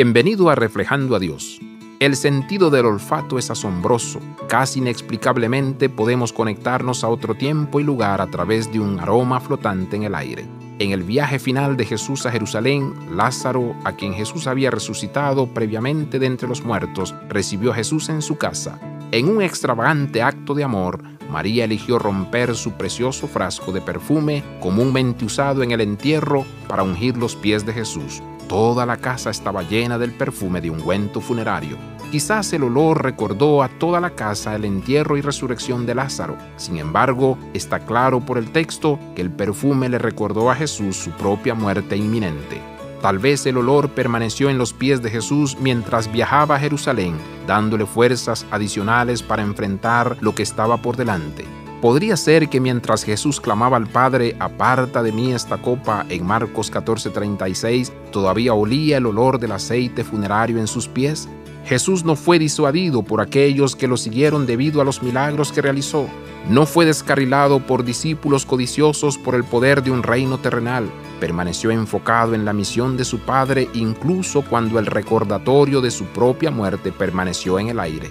Bienvenido a Reflejando a Dios. El sentido del olfato es asombroso. Casi inexplicablemente podemos conectarnos a otro tiempo y lugar a través de un aroma flotante en el aire. En el viaje final de Jesús a Jerusalén, Lázaro, a quien Jesús había resucitado previamente de entre los muertos, recibió a Jesús en su casa. En un extravagante acto de amor, María eligió romper su precioso frasco de perfume comúnmente usado en el entierro para ungir los pies de Jesús. Toda la casa estaba llena del perfume de ungüento funerario. Quizás el olor recordó a toda la casa el entierro y resurrección de Lázaro. Sin embargo, está claro por el texto que el perfume le recordó a Jesús su propia muerte inminente. Tal vez el olor permaneció en los pies de Jesús mientras viajaba a Jerusalén, dándole fuerzas adicionales para enfrentar lo que estaba por delante. Podría ser que mientras Jesús clamaba al Padre, aparta de mí esta copa, en Marcos 14:36, todavía olía el olor del aceite funerario en sus pies. Jesús no fue disuadido por aquellos que lo siguieron debido a los milagros que realizó. No fue descarrilado por discípulos codiciosos por el poder de un reino terrenal. Permaneció enfocado en la misión de su Padre incluso cuando el recordatorio de su propia muerte permaneció en el aire.